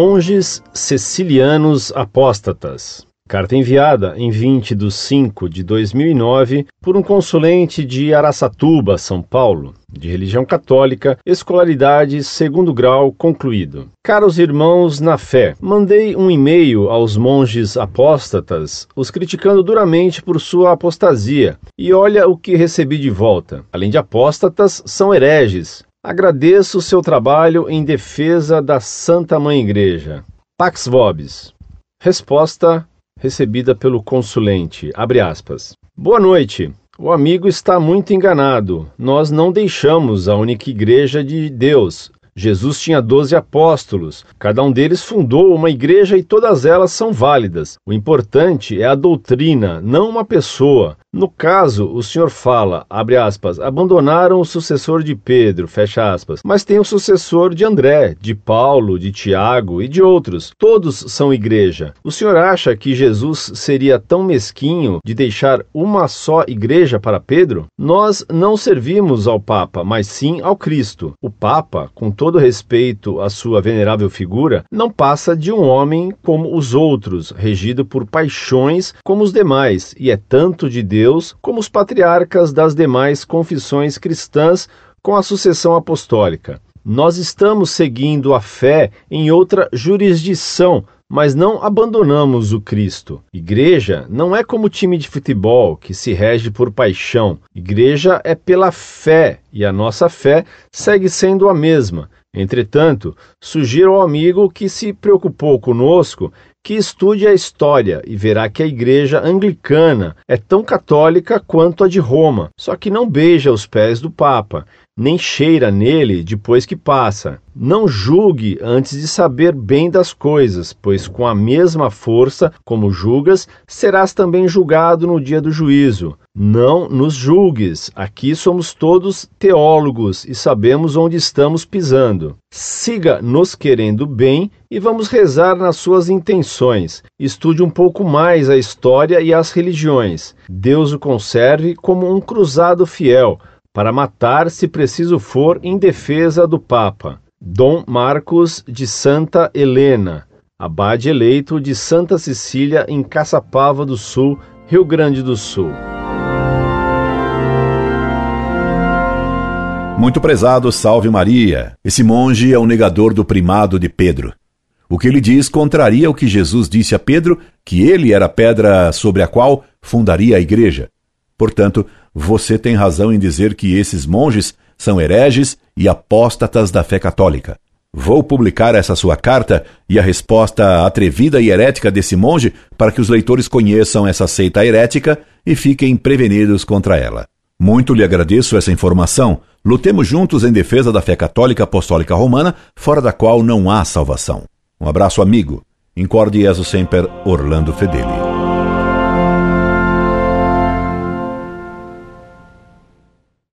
Monges Cecilianos Apóstatas. Carta enviada em 20 de 5 de 2009 por um consulente de Araçatuba, São Paulo, de religião católica, escolaridade segundo grau concluído. Caros irmãos na fé, mandei um e-mail aos monges apóstatas, os criticando duramente por sua apostasia, e olha o que recebi de volta. Além de apóstatas, são hereges. Agradeço o seu trabalho em defesa da Santa Mãe Igreja. Pax Vobis. Resposta recebida pelo consulente. Abre aspas. Boa noite. O amigo está muito enganado. Nós não deixamos a única igreja de Deus. Jesus tinha doze apóstolos, cada um deles fundou uma igreja e todas elas são válidas. O importante é a doutrina, não uma pessoa. No caso, o senhor fala, abre aspas, abandonaram o sucessor de Pedro, fecha aspas, mas tem o sucessor de André, de Paulo, de Tiago e de outros. Todos são igreja. O senhor acha que Jesus seria tão mesquinho de deixar uma só igreja para Pedro? Nós não servimos ao Papa, mas sim ao Cristo. O Papa, com todo respeito à sua venerável figura, não passa de um homem como os outros, regido por paixões como os demais, e é tanto de Deus Deus, como os patriarcas das demais confissões cristãs com a sucessão apostólica. Nós estamos seguindo a fé em outra jurisdição, mas não abandonamos o Cristo. Igreja não é como time de futebol que se rege por paixão. Igreja é pela fé e a nossa fé segue sendo a mesma. Entretanto, sugiro ao amigo que se preocupou conosco que estude a história e verá que a igreja anglicana é tão católica quanto a de Roma, só que não beija os pés do Papa, nem cheira nele depois que passa. Não julgue antes de saber bem das coisas, pois com a mesma força como julgas, serás também julgado no dia do juízo. Não nos julgues, aqui somos todos teólogos e sabemos onde estamos pisando. Siga nos querendo bem e vamos rezar nas suas intenções. Estude um pouco mais a história e as religiões. Deus o conserve como um cruzado fiel para matar, se preciso for, em defesa do Papa. Dom Marcos de Santa Helena, abade eleito de Santa Cecília, em Caçapava do Sul, Rio Grande do Sul. Muito prezado, salve Maria. Esse monge é o negador do primado de Pedro. O que ele diz contraria o que Jesus disse a Pedro, que ele era a pedra sobre a qual fundaria a igreja. Portanto, você tem razão em dizer que esses monges são hereges e apóstatas da fé católica. Vou publicar essa sua carta e a resposta atrevida e herética desse monge para que os leitores conheçam essa seita herética e fiquem prevenidos contra ela. Muito lhe agradeço essa informação. Lutemos juntos em defesa da fé católica apostólica romana, fora da qual não há salvação. Um abraço, amigo. Incorde Jesus Semper, Orlando Fedeli.